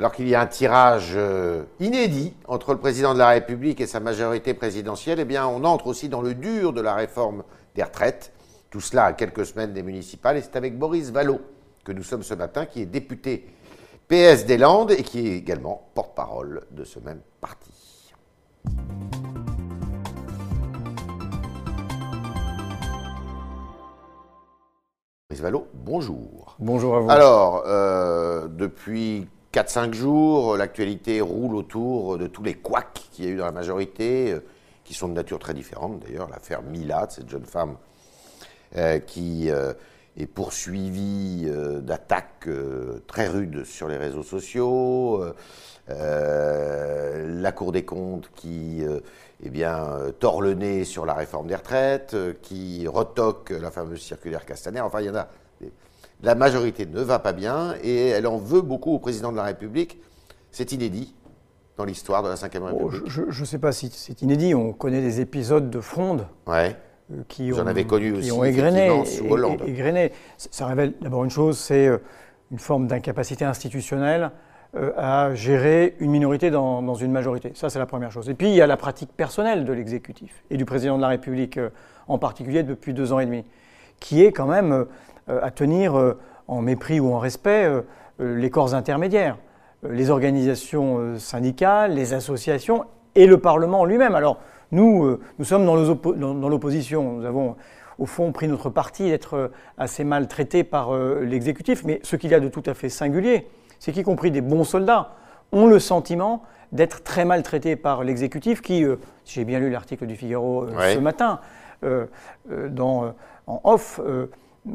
alors qu'il y a un tirage euh, inédit entre le président de la République et sa majorité présidentielle, eh bien, on entre aussi dans le dur de la réforme des retraites. Tout cela à quelques semaines des municipales. Et c'est avec Boris Vallot que nous sommes ce matin, qui est député PS des Landes et qui est également porte-parole de ce même parti. Boris Vallot, bonjour. Bonjour à vous. Alors, euh, depuis 4-5 jours, l'actualité roule autour de tous les couacs qu'il y a eu dans la majorité, euh, qui sont de nature très différente d'ailleurs. L'affaire Mila, cette jeune femme euh, qui euh, est poursuivie euh, d'attaques euh, très rudes sur les réseaux sociaux. euh, la Cour des comptes qui euh, eh bien, euh, tord le nez sur la réforme des retraites, euh, qui retoque la fameuse circulaire Castaner. Enfin, il y en a. La majorité ne va pas bien et elle en veut beaucoup au président de la République. C'est inédit dans l'histoire de la Ve Oh, République. je ne sais pas si c'est inédit. On connaît des épisodes de fronde Ouais. euh, qui Vous ont, en avez connu aussi, ont égrené. sous Hollande. égrené. Ça révèle d'abord une chose, c'est euh, une forme d'incapacité institutionnelle euh, à gérer une minorité dans, dans une majorité. Ça, c'est la première chose. Et puis, il y a la pratique personnelle de l'exécutif et du président de la République en particulier depuis deux ans et demi, qui est quand même à tenir euh, en mépris ou en respect euh, euh, les corps intermédiaires, euh, les organisations euh, syndicales, les associations et le Parlement lui-même. Alors, nous, euh, nous sommes dans l'oppo- dans- dans l'opposition. Nous avons, au fond, pris notre parti d'être euh, assez mal traités par euh, l'exécutif. Mais ce qu'il y a de tout à fait singulier, c'est qu'y compris des bons soldats ont le sentiment d'être très mal traités par l'exécutif qui, euh, si j'ai bien lu l'article du Figaro euh, Ouais. ce matin, euh, euh, dans, euh, en off, euh,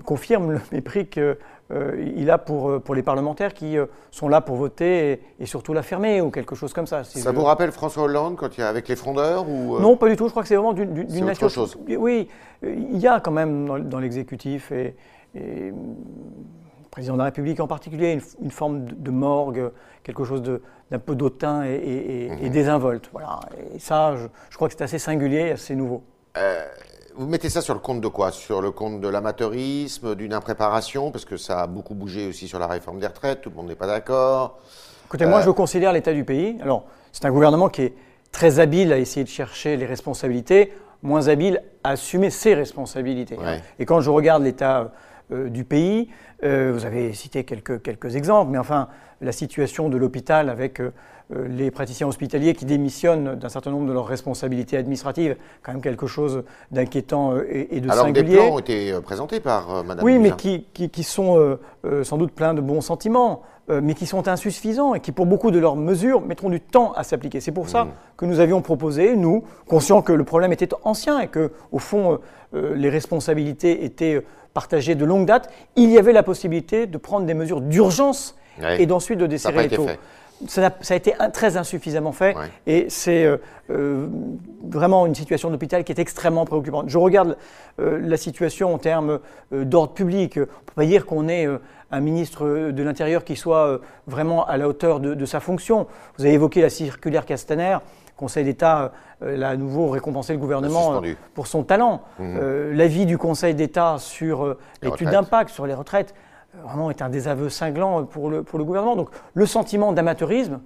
confirme le mépris qu'il a pour, euh, pour les parlementaires qui euh, sont là pour voter et, et surtout la fermer ou quelque chose comme ça. si Ça je- vous rappelle François Hollande quand il y a avec les frondeurs ou euh, non, pas du tout. Je crois que c'est vraiment d'une d'une- C'est d'une autre nature. chose. Oui, euh, il y a quand même dans, dans l'exécutif et, et, le président de la République en particulier une, une forme de, de morgue, quelque chose de- d'un peu d'autant et, et- et- Mhm. et désinvolte. Voilà. Et ça, je, je crois que c'est assez singulier, assez nouveau. Vous mettez ça sur le compte de quoi? Sur le compte de l'amateurisme, d'une impréparation Parce que ça a beaucoup bougé aussi sur la réforme des retraites, tout le monde n'est pas d'accord. Écoutez, moi, Euh, je considère l'état du pays. Alors, c'est un gouvernement qui est très habile à essayer de chercher les responsabilités, moins habile à assumer ses responsabilités. Ouais. Et quand je regarde l'état du pays, euh, vous avez cité quelques, quelques exemples, mais enfin, la situation de l'hôpital avec euh, euh, les praticiens hospitaliers qui démissionnent d'un certain nombre de leurs responsabilités administratives, quand même quelque chose d'inquiétant euh, et, et de Alors que des singulier. plans ont été euh, présentés par euh, Madame Oui, mais qui, qui- qui sont euh, euh, sans doute pleins de bons sentiments, euh, mais qui sont insuffisants et qui, pour beaucoup de leurs mesures, mettront du temps à s'appliquer. C'est pour ça que nous avions proposé, nous, conscients que le problème était ancien et que, au fond, euh, euh, les responsabilités étaient euh, partagées de longue date, il y avait la possibilité de prendre des mesures d'urgence Ouais. et d'ensuite de desserrer les taux. fait. Ça, a été un- très insuffisamment fait Ouais. et c'est euh, euh, vraiment une situation d'hôpital qui est extrêmement préoccupante. Je regarde euh, la situation en termes euh, d'ordre public. On ne peut pas dire qu'on euh, un ministre de l'Intérieur qui soit euh, vraiment à la hauteur de, de sa fonction. Vous avez évoqué la circulaire Castaner. Conseil d'État euh, l'a à nouveau récompensé le gouvernement euh, pour son talent. Euh, L'avis du Conseil d'État sur l'étude d'impact, sur les retraites, vraiment est un désaveu cinglant pour le, pour le gouvernement. Donc le sentiment d'amateurisme,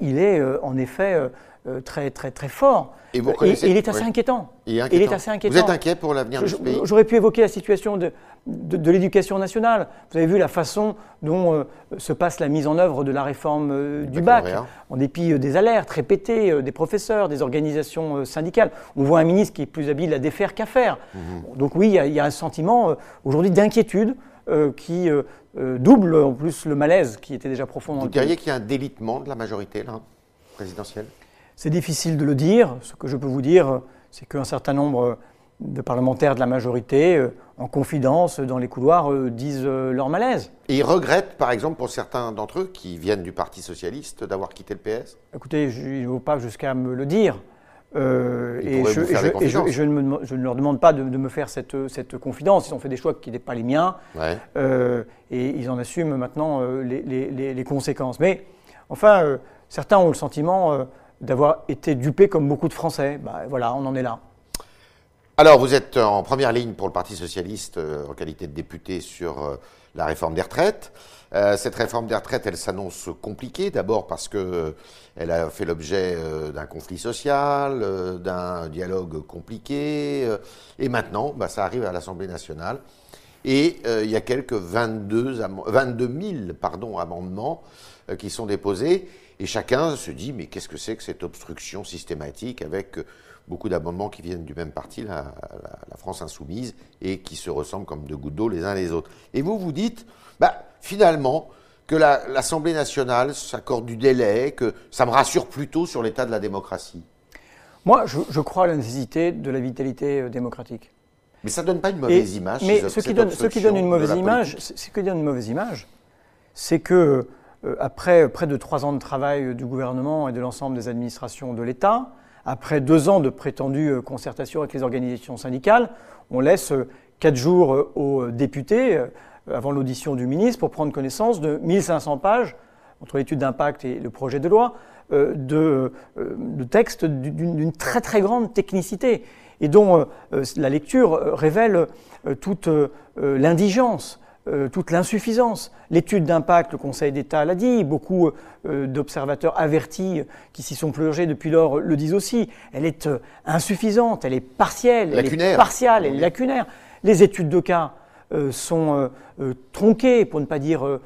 il est euh, en effet euh, euh, très, très, très fort. Et vous Euh, il est assez oui. inquiétant. Il est, Il inquiétant. est assez inquiétant. Vous êtes inquiet pour l'avenir de ce pays? J'aurais pu évoquer la situation de, de, de l'éducation nationale. Vous avez vu la façon dont euh, se passe la mise en œuvre de la réforme euh, du bac, en dépit euh, des alertes répétées euh, des professeurs, des organisations euh, syndicales. On voit un ministre qui est plus habile à défaire qu'à faire. Bon, donc oui, il y, a- il y a un sentiment euh, aujourd'hui d'inquiétude euh, qui euh, double en plus le malaise qui était déjà profond dans Vous le diriez qu'il y a un délitement de la majorité là, présidentielle? C'est difficile de le dire. Ce que je peux vous dire, c'est qu'un certain nombre de parlementaires de la majorité, euh, en confidence dans les couloirs, euh, disent leur malaise. Et ils regrettent, par exemple, pour certains d'entre eux qui viennent du Parti Socialiste, d'avoir quitté le PS Écoutez, je ne vais pas jusqu'à me le dire. Euh, et, je, vous faire et des je- et je- confidences. et je ne me- je ne leur demande pas de, de me faire cette, cette confidence. Ils ont fait des choix qui n'étaient pas les miens. Ouais. Euh, et ils en assument maintenant euh, les, les- les- les conséquences. Mais enfin, certains ont le sentiment d'avoir été dupés comme beaucoup de Français. Bah, voilà, on en est là. Alors, vous êtes en première ligne pour le Parti Socialiste en qualité de député sur la réforme des retraites. Euh, cette réforme des retraites, elle s'annonce compliquée, d'abord parce que elle a fait l'objet d'un conflit social, d'un dialogue compliqué, et maintenant, bah, ça arrive à l'Assemblée nationale. Et il y a quelques 22, 22 000 pardon, amendements qui sont déposés. Et chacun se dit, mais qu'est-ce que c'est que cette obstruction systématique avec beaucoup d'amendements qui viennent du même parti, la, France insoumise, et qui se ressemblent comme deux gouttes d'eau les uns les autres. Et vous vous dites, bah, finalement, que l'Assemblée nationale s'accorde du délai, que ça me rassure plutôt sur l'état de la démocratie. Moi, je, crois à la nécessité de la vitalité euh, démocratique. Mais ça ne donne pas une mauvaise image. Mais ce qui, donne, ce qui donne une mauvaise image, ce qui donne une mauvaise image, c'est que euh, après près de trois ans de travail du gouvernement et de l'ensemble des administrations de l'État, après deux ans de prétendue euh, concertation avec les organisations syndicales, on laisse euh, quatre jours euh, aux députés, avant l'audition du ministre, pour prendre connaissance de 1500 pages, entre l'étude d'impact et le projet de loi, de, textes d'une très très grande technicité et dont la lecture révèle toute l'indigence euh, toute l'insuffisance. L'étude d'impact, le Conseil d'État l'a dit, beaucoup euh, d'observateurs avertis qui s'y sont plongés depuis lors le disent aussi. Elle est euh, insuffisante, elle est partielle, elle est partiale, elle est lacunaire. Les études de cas sont tronquées, pour ne pas dire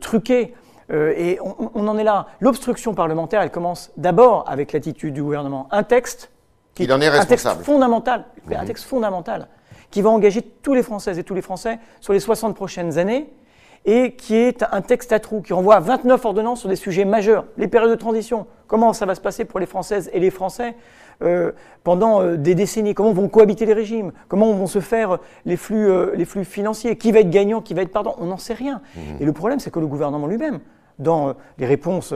truquées. et on, en est là. L'obstruction parlementaire, elle commence d'abord avec l'attitude du gouvernement. Un texte qui est, un texte fondamental, un mhm. texte fondamental qui va engager tous les Françaises et tous les Français sur les 60 prochaines années et qui est un texte à trous, qui renvoie à 29 ordonnances sur des sujets majeurs. Les périodes de transition, comment ça va se passer pour les Françaises et les Français euh, pendant euh, des décennies, comment vont cohabiter les régimes, comment vont se faire les flux, euh, les flux financiers, qui va être gagnant, qui va être pardon, on n'en sait rien. Mmh. Et le problème, c'est que le gouvernement lui-même, dans les réponses,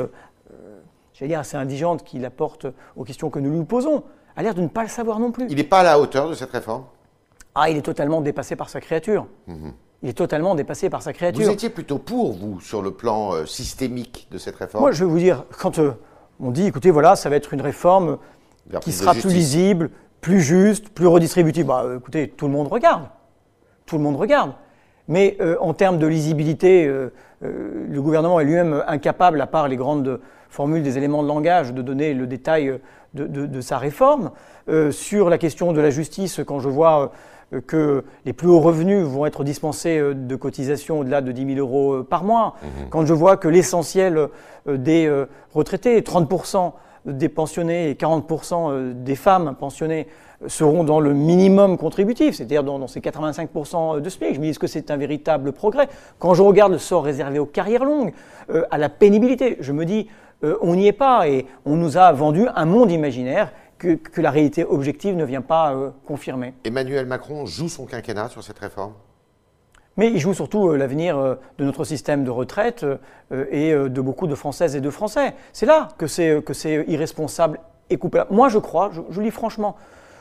j'allais dire, assez indigentes qu'il apporte aux questions que nous lui posons, a l'air de ne pas le savoir non plus. Il n'est pas à la hauteur de cette réforme? Ah, il est totalement dépassé par sa créature. Mhm. Il est totalement dépassé par sa créature. Vous étiez plutôt pour, vous, sur le plan euh, systémique de cette réforme? Moi, je vais vous dire, quand euh, on dit, écoutez, voilà, ça va être une réforme qui sera plus lisible, plus juste, plus redistributive, bah, euh, écoutez, tout le monde regarde. Tout le monde regarde. Mais en termes de lisibilité, le gouvernement est lui-même incapable, à part les grandes formules des éléments de langage, de donner le détail de, de sa réforme. sur la question de la justice, quand je vois que les plus hauts revenus vont être dispensés euh, de cotisations au-delà de 10 000 euros euh, par mois, mhm. quand je vois que l'essentiel euh, des retraités, 30% des pensionnés et 40% des femmes pensionnées seront dans le minimum contributif, c'est-à-dire dans, ces 85% de SMIC. Je me dis, que c'est un véritable progrès? Quand je regarde le sort réservé aux carrières longues, à la pénibilité, je me dis, on n'y est pas et on nous a vendu un monde imaginaire que, la réalité objective ne vient pas euh, confirmer. Emmanuel Macron joue son quinquennat sur cette réforme? Mais il joue surtout euh, l'avenir euh, de notre système de retraite et de beaucoup de Françaises et de Français. C'est là que c'est, que c'est irresponsable et coupable. Moi, je crois, je, je lis franchement,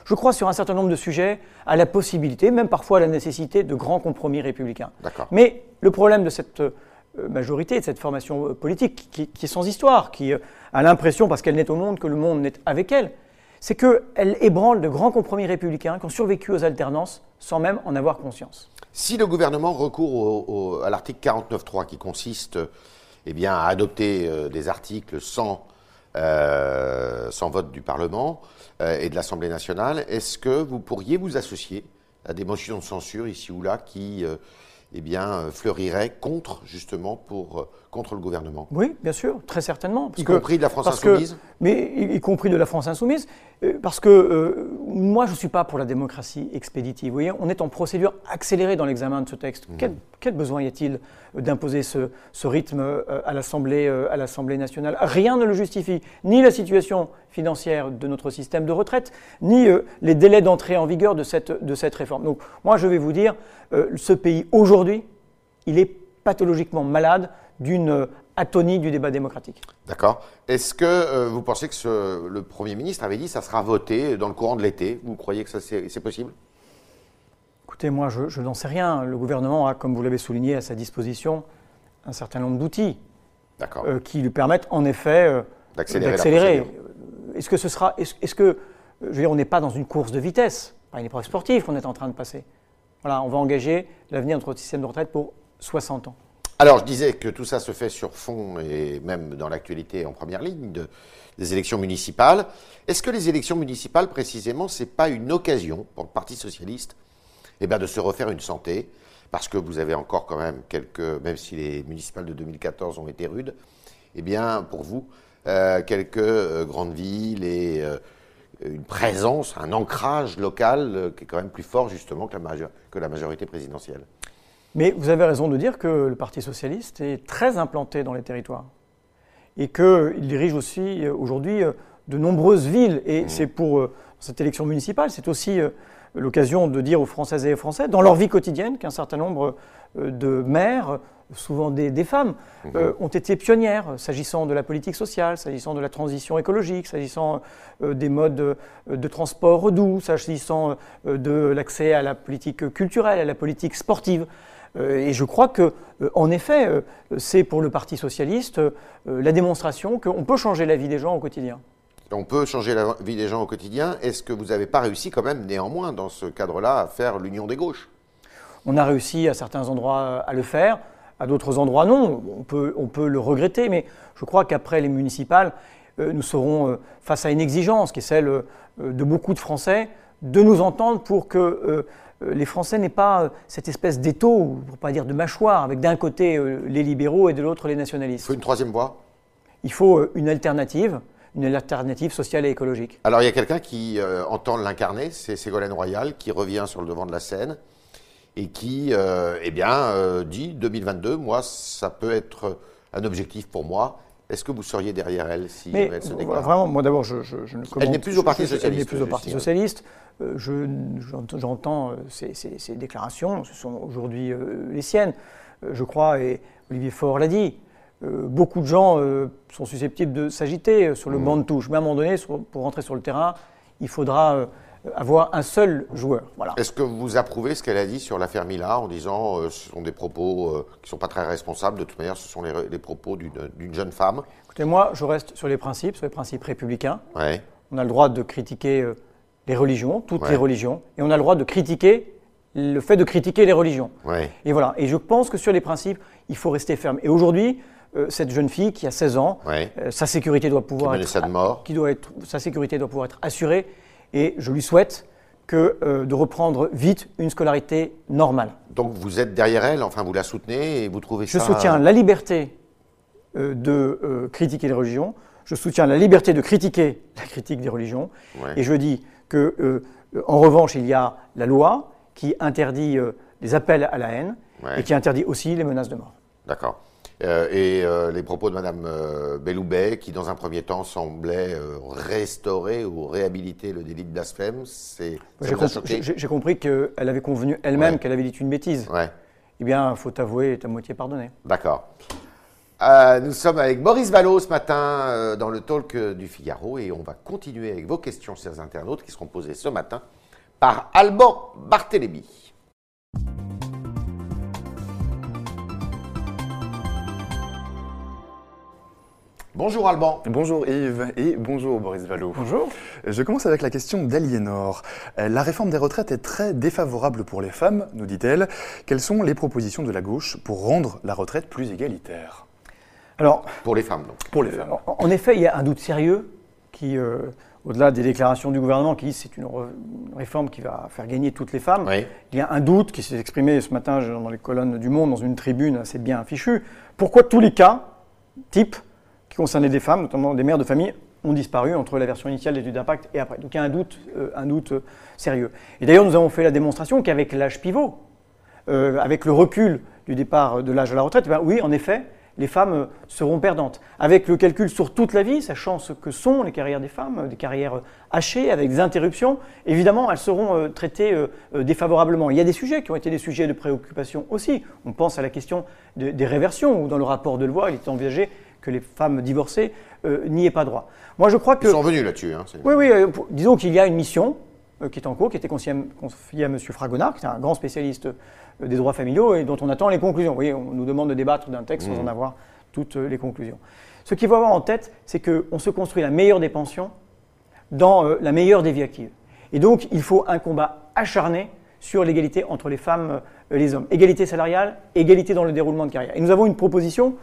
je crois sur un certain nombre de sujets à la possibilité, même parfois à la nécessité de grands compromis républicains. Mais le problème de cette majorité, de cette formation politique, qui, qui est sans histoire, qui a l'impression, parce qu'elle n'est au monde, que le monde n'est avec elle, c'est qu'elle ébranle de grands compromis républicains qui ont survécu aux alternances sans même en avoir conscience. Si le gouvernement recourt à l'article 49.3 qui consiste eh à adopter euh, des articles sans, euh, sans vote du Parlement euh, et de l'Assemblée nationale, est-ce que vous pourriez vous associer à des motions de censure ici ou là qui eh bien, fleuriraient contre, justement, pour contre le gouvernement Oui, bien sûr, très certainement. y compris de la France insoumise Mais y, compris de la France insoumise, euh, parce que euh, moi, je ne suis pas pour la démocratie expéditive. Vous voyez, on est en procédure accélérée dans l'examen de ce texte. Mmh. Quel, besoin y a-t-il d'imposer ce, rythme euh, à l'Assemblée nationale? Rien ne le justifie, ni la situation financière de notre système de retraite, ni les délais d'entrée en vigueur de cette, de cette réforme. Donc moi, je vais vous dire, ce pays, aujourd'hui, il est pathologiquement malade d'une atonie du débat démocratique. D'accord. Est-ce que euh, vous pensez que le Premier ministre avait dit que ça sera voté dans le courant de l'été? Vous croyez que c'est possible? Écoutez, moi, je, n'en sais rien. Le gouvernement a, comme vous l'avez souligné, à sa disposition un certain nombre d'outils euh, qui lui permettent, en effet, euh, d'accélérer. Est-ce que ce sera. Est-ce que. Je veux dire, on n'est pas dans une course de vitesse, pas une épreuve sportive qu'on est en train de passer. Voilà, on va engager l'avenir de notre système de retraite pour 60 ans. Alors, je disais que tout ça se fait sur fond et même dans l'actualité en première ligne des élections municipales. Est-ce que les élections municipales, précisément, c'est pas une occasion pour le Parti socialiste eh bien, de se refaire une santé? Parce que vous avez encore quand même quelques, même si les municipales de 2014 ont été rudes, eh bien, pour vous, euh, quelques euh, grandes villes et euh, une présence, un ancrage local qui est quand même plus fort justement que la, que la majorité présidentielle. Mais vous avez raison de dire que le Parti socialiste est très implanté dans les territoires et qu'il dirige aussi euh, aujourd'hui euh, de nombreuses villes. Et mmh. c'est pour euh, cette élection municipale, c'est aussi l'occasion de dire aux Françaises et aux Français, dans leur vie quotidienne, qu'un certain nombre de maires, souvent des, femmes, mmh. ont été pionnières s'agissant de la politique sociale, s'agissant de la transition écologique, s'agissant des modes de transport doux, s'agissant de l'accès à la politique culturelle, à la politique sportive. Euh, et je crois que, euh, en effet, euh, c'est pour le Parti socialiste la démonstration qu'on peut changer la vie des gens au quotidien. On peut changer la vie des gens au quotidien. Est-ce que vous n'avez pas réussi quand même, néanmoins, dans ce cadre-là, à faire l'union des gauches? On a réussi à certains endroits à le faire, à d'autres endroits non. On peut, on peut le regretter, mais je crois qu'après les municipales, nous serons face à une exigence qui est celle de beaucoup de Français de nous entendre pour que les Français n'aient pas euh, cette espèce d'étau, pour pas dire de mâchoire, avec d'un côté euh, les libéraux et de l'autre les nationalistes. Il faut une troisième voie? Il faut une alternative, une alternative sociale et écologique. Alors il y a quelqu'un qui entend l'incarner, c'est Ségolène Royal, qui revient sur le devant de la scène et qui eh bien, dit 2022, moi, ça peut être un objectif pour moi. Est-ce que vous seriez derrière elle si elle se déclare? Vraiment, moi d'abord, je, je, ne Elle n'est plus au Parti Socialiste. Elle n'est plus au Parti Socialiste. Euh, j'entends euh, ces, déclarations, ce sont aujourd'hui euh, les siennes, je crois, et Olivier Faure l'a dit. beaucoup de gens sont susceptibles de s'agiter sur le mmh. banc de touche, mais à un moment donné, pour rentrer sur le terrain, il faudra avoir un seul joueur. Voilà. Est-ce que vous approuvez ce qu'elle a dit sur l'affaire Mila en disant que ce sont des propos qui ne sont pas très responsables? De toute manière, ce sont les, propos d'une jeune femme. Écoutez, moi, je reste sur les principes, sur les principes républicains. On a le droit de critiquer les religions, toutes les religions, et on a le droit de critiquer le fait de critiquer les religions. Et voilà. Et je pense que sur les principes, il faut rester ferme. Et aujourd'hui, euh, cette jeune fille qui a 16 ans, euh, sa sécurité doit pouvoir être, de mort. Qui doit être, sa sécurité doit pouvoir être assurée. Et je lui souhaite que euh, de reprendre vite une scolarité normale. Donc vous êtes derrière elle, enfin vous la soutenez et vous trouvez je ça. Je soutiens la liberté de critiquer les religions. Je soutiens la liberté de critiquer la critique des religions. Et je dis que, euh, en revanche, il y a la loi qui interdit euh, les appels à la haine et qui interdit aussi les menaces de mort. D'accord. Euh, et les propos de Mme Belloubet, qui dans un premier temps semblait restaurer ou réhabiliter le délit de blasphème, c'est. J'ai compris qu'elle avait convenu elle-même qu'elle avait dit une bêtise. Ouais. Eh bien, il faut avouer, est à moitié pardonné. D'accord. Euh, nous sommes avec Boris Vallot ce matin euh, dans le talk euh, du Figaro et on va continuer avec vos questions, chers internautes, qui seront posées ce matin par Alban Barthélémy. Bonjour Alban. Bonjour Yves et bonjour Boris Vallot. Bonjour. Je commence avec la question d'Aliénor. La réforme des retraites est très défavorable pour les femmes, nous dit-elle. Quelles sont les propositions de la gauche pour rendre la retraite plus égalitaire? Alors, pour les femmes, donc. Pour les femmes. En, effet, il y a un doute sérieux qui, euh, au-delà des déclarations du gouvernement qui disent c'est une, réforme qui va faire gagner toutes les femmes, il y a un doute qui s'est exprimé ce matin dans les colonnes du Monde, dans une tribune assez bien affichue. Pourquoi tous les cas, types, qui concernaient des femmes, notamment des mères de famille, ont disparu entre la version initiale d'études d'impact et après? Donc il y a un doute, euh, un doute euh, sérieux. Et d'ailleurs, nous avons fait la démonstration qu'avec l'âge pivot, avec le recul du départ de l'âge de la retraite, eh ben oui, en effet, les femmes seront perdantes. Avec le calcul sur toute la vie, sachant ce que sont les carrières des femmes, des carrières hachées, avec des interruptions, évidemment, elles seront euh, traitées euh, euh, défavorablement. Il y a des sujets qui ont été des sujets de préoccupation aussi. On pense à la question des réversions, où dans le rapport de loi, il est envisagé que les femmes divorcées n'y aient pas droit. Moi, je crois que... Ils sont venus là-dessus. Hein, oui, oui, disons qu'il y a une mission qui est en cours, qui a été confiée à M. Fragonard, qui est un grand spécialiste des droits familiaux et dont on attend les conclusions. Vous voyez, on nous demande de débattre d'un texte sans mmh. en avoir toutes les conclusions. Ce qu'il faut avoir en tête, c'est qu'on se construit la meilleure des pensions dans euh, la meilleure des vies actives. Et donc, il faut un combat acharné sur l'égalité entre les femmes et les hommes. Égalité salariale, égalité dans le déroulement de carrière. Et nous avons une proposition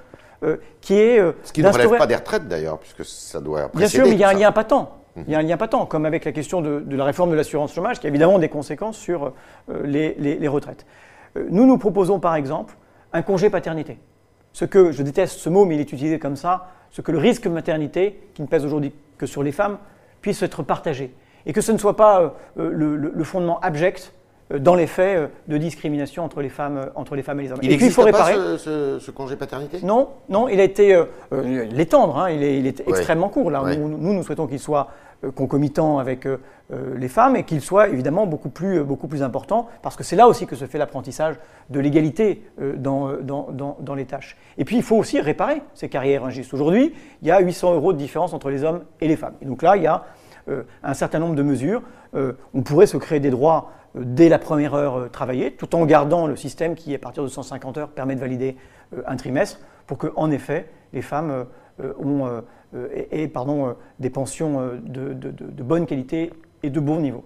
qui est. Ce qui ne relève pas des retraites d'ailleurs, puisque ça doit. Bien sûr, mais il y a un lien patent. Il y a un lien patent, comme avec la question de, la réforme de l'assurance chômage, qui a évidemment des conséquences sur les, les, retraites. Nous, nous proposons par exemple un congé paternité. Ce que, je déteste ce mot, mais il est utilisé comme ça, ce que le risque de maternité, qui ne pèse aujourd'hui que sur les femmes, puisse être partagé. Et que ce ne soit pas euh, le, fondement abject euh, dans les faits euh, de discrimination entre les femmes, entre les femmes et les hommes. Il existe pas ce, congé paternité? Non, non, il a été l'étendre. Hein, il est, il est extrêmement court. Là, nous, nous, souhaitons qu'il soit concomitant avec les femmes et qu'il soit évidemment beaucoup plus, beaucoup important parce que c'est là aussi que se fait l'apprentissage de l'égalité dans, les tâches. Et puis il faut aussi réparer ces carrières injustes. Aujourd'hui, il y a 800 euros de différence entre les hommes et les femmes. Donc là, il y a euh, un certain nombre de mesures. Euh, on pourrait se créer des droits euh, dès la première heure travaillée, tout en gardant le système qui, à partir de 150 heures, permet de valider un trimestre, pour que, en effet, les femmes ont, aient, pardon, des pensions de, de bonne qualité et de bon niveau.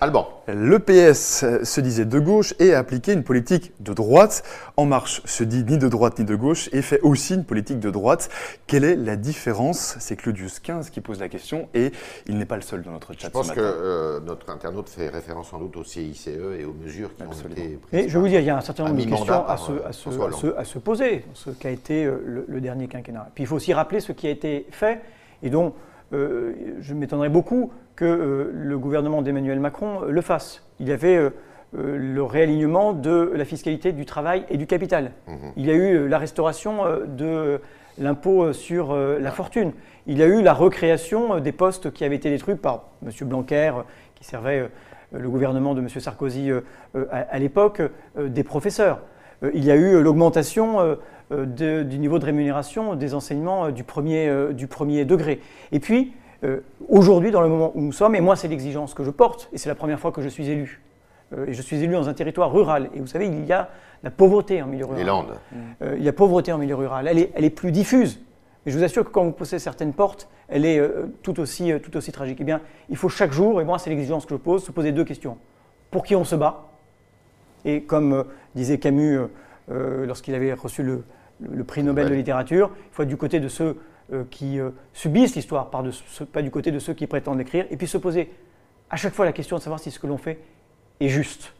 Alban. Le PS se disait de gauche et a appliqué une politique de droite. En Marche se dit ni de droite ni de gauche et fait aussi une politique de droite. Quelle est la différence? C'est Claudius 15 qui pose la question et il n'est pas le seul dans notre chat. Je pense que euh, notre internaute fait référence sans doute au CICE et aux mesures qui ont été prises. Et je vous dire, il y a un certain nombre de questions à, se, à, se, poser, ce qu'a été euh, le, le, dernier quinquennat. Puis il faut aussi rappeler ce qui a été fait et dont euh, je m'étonnerais beaucoup que euh, le gouvernement d'Emmanuel Macron euh, le fasse. Il y avait le réalignement de la fiscalité du travail et du capital. Mhm. Il y a eu la restauration de l'impôt sur la fortune. Il y a eu la recréation des postes qui avaient été détruits par M. Blanquer, qui servait le gouvernement de M. Sarkozy à, l'époque, des professeurs. il y a eu l'augmentation du niveau de rémunération des enseignements du premier, du premier degré. Et puis, euh, aujourd'hui, dans le moment où nous sommes, et moi c'est l'exigence que je porte, et c'est la première fois que je suis élu, euh, et je suis élu dans un territoire rural, et vous savez, il y a la pauvreté en milieu rural. Les Landes. Euh, il y a pauvreté en milieu rural, elle est, elle est plus diffuse. Mais je vous assure que quand vous poussez certaines portes, elle est tout, aussi, tout aussi tragique. Eh bien, il faut chaque jour, et moi c'est l'exigence que je pose, se poser deux questions. Pour qui on se bat? Et comme disait Camus lorsqu'il avait reçu le, le prix Nobel de littérature, il faut être du côté de ceux euh, qui euh, subissent l'histoire, pas du côté de ceux qui prétendent l'écrire, et puis se poser à chaque fois la question de savoir si ce que l'on fait est juste.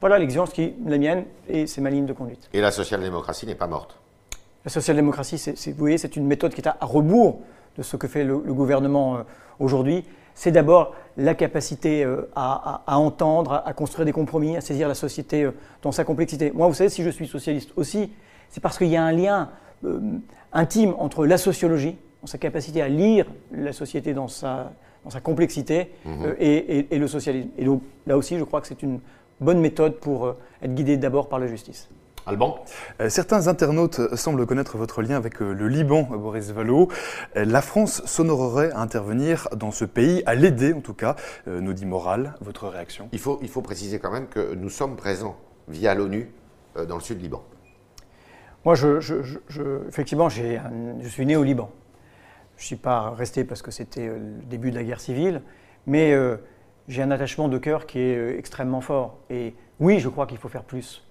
Voilà l'exigence qui est la mienne et c'est ma ligne de conduite. Et la social-démocratie n'est pas morte La social-démocratie, vous voyez, c'est une méthode qui est à, rebours de ce que fait le, gouvernement euh, aujourd'hui. C'est d'abord la capacité à, entendre, à, construire des compromis, à saisir la société dans sa complexité. Moi, vous savez, si je suis socialiste aussi, c'est parce qu'il y a un lien intime entre la sociologie, sa capacité à lire la société dans sa, dans sa complexité, mhm. euh, et, le socialisme. Et donc là aussi, je crois que c'est une bonne méthode pour euh, être guidé d'abord par la justice. Alban? Euh, Certains internautes semblent connaître votre lien avec le Liban, Boris Vallot. la France s'honorerait à intervenir dans ce pays, à l'aider en tout cas, nous dit Moral. Votre réaction? Il faut, il faut préciser quand même que nous sommes présents via l'ONU dans le sud Liban. Moi, je, effectivement, je suis né au Liban. Je ne suis pas resté parce que c'était euh, le début de la guerre civile, mais euh, j'ai un attachement de cœur qui est euh, extrêmement fort. Et oui, je crois qu'il faut faire plus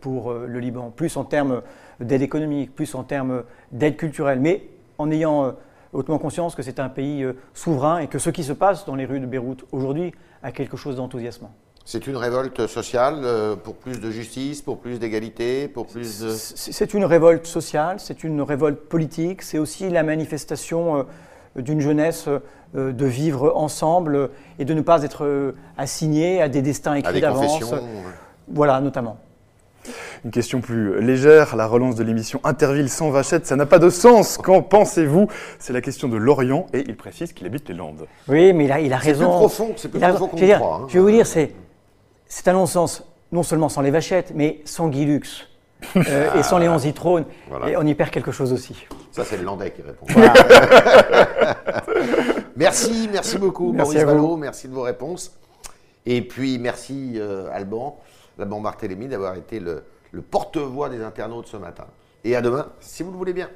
pour le Liban, plus en termes d'aide économique, plus en termes d'aide culturelle, mais en ayant hautement conscience que c'est un pays souverain et que ce qui se passe dans les rues de Beyrouth aujourd'hui a quelque chose d'enthousiasmant. C'est une révolte sociale euh, pour plus de justice, pour plus d'égalité, pour plus de... C'est une révolte sociale, c'est une révolte politique, c'est aussi la manifestation euh, d'une jeunesse euh, de vivre ensemble et de ne pas être assigné à des destins écrits d'avance. Voilà, notamment. Une question plus légère, la relance de l'émission Interville sans vachette, ça n'a pas de sens. Qu'en pensez-vous? C'est la question de Lorient et il précise qu'il habite les Landes. Oui, mais là, il a raison. C'est plus profond, c'est plus profond qu'on croit. Hein. Je vais vous dire, c'est c'est un non-sens, non seulement sans les vachettes, mais sans Guy Lux. Euh, et sans Léon Zitrone, et on y perd quelque chose aussi. Ça, c'est le Landais qui répond. merci, merci beaucoup, Maurice Vallot, merci de vos réponses. Et puis, merci, euh, Alban, Alban Barthélémy, d'avoir été le, le porte-voix des internautes ce matin. Et à demain, si vous le voulez bien.